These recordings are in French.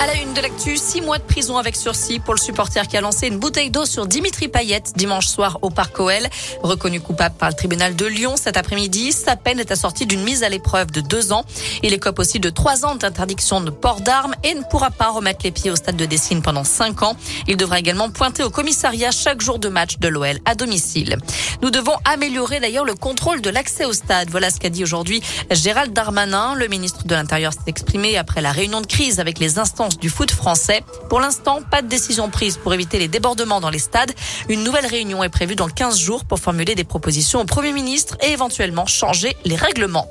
À la une de l'actu, six mois de prison avec sursis pour le supporter qui a lancé une bouteille d'eau sur Dimitri Payet dimanche soir au Parc OL. Reconnu coupable par le tribunal de Lyon cet après-midi, sa peine est assortie d'une mise à l'épreuve de deux ans. Il écope aussi de trois ans d'interdiction de port d'armes et ne pourra pas remettre les pieds au stade de Dessine pendant cinq ans. Il devra également pointer au commissariat chaque jour de match de l'OL à domicile. Nous devons améliorer d'ailleurs le contrôle de l'accès au stade. Voilà ce qu'a dit aujourd'hui Gérald Darmanin. Le ministre de l'Intérieur s'est exprimé après la réunion de crise avec les instances du foot français. Pour l'instant, pas de décision prise pour éviter les débordements dans les stades. Une nouvelle réunion est prévue dans 15 jours pour formuler des propositions au Premier ministre et éventuellement changer les règlements.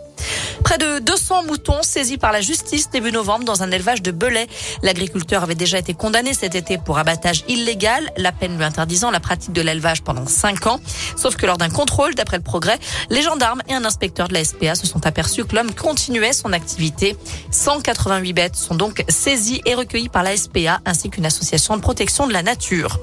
Près de 200 moutons saisis par la justice début novembre dans un élevage de Belay. L'agriculteur avait déjà été condamné cet été pour abattage illégal, la peine lui interdisant la pratique de l'élevage pendant 5 ans. Sauf que lors d'un contrôle, d'après le progrès, les gendarmes et un inspecteur de la SPA se sont aperçus que l'homme continuait son activité. 188 bêtes sont donc saisies et recueillies par la SPA ainsi qu'une association de protection de la nature.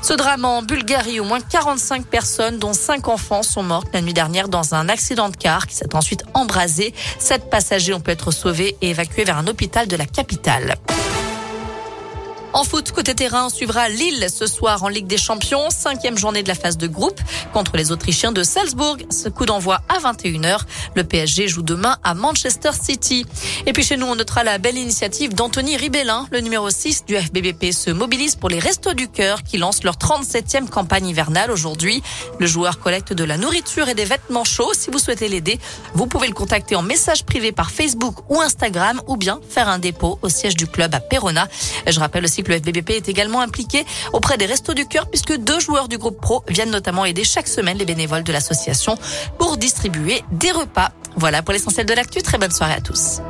Ce drame en Bulgarie, au moins 45 personnes, dont 5 enfants, sont mortes la nuit dernière dans un accident de car qui s'est ensuite embrasé. Sept passagers ont pu être sauvés et évacués vers un hôpital de la capitale. Foot, côté terrain, on suivra Lille ce soir en Ligue des Champions, cinquième journée de la phase de groupe contre les Autrichiens de Salzbourg. Ce coup d'envoi à 21h. Le PSG joue demain à Manchester City. Et puis chez nous, on notera la belle initiative d'Anthony Ribellin, le numéro 6 du FBBP, se mobilise pour les Restos du Cœur qui lancent leur 37e campagne hivernale aujourd'hui. Le joueur collecte de la nourriture et des vêtements chauds. Si vous souhaitez l'aider, vous pouvez le contacter en message privé par Facebook ou Instagram ou bien faire un dépôt au siège du club à Perona. Je rappelle aussi que le FBBP est également impliqué auprès des Restos du Cœur puisque deux joueurs du groupe pro viennent notamment aider chaque semaine les bénévoles de l'association pour distribuer des repas. Voilà pour l'essentiel de l'actu. Très bonne soirée à tous.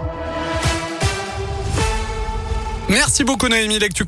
Merci beaucoup Noémie. L'actu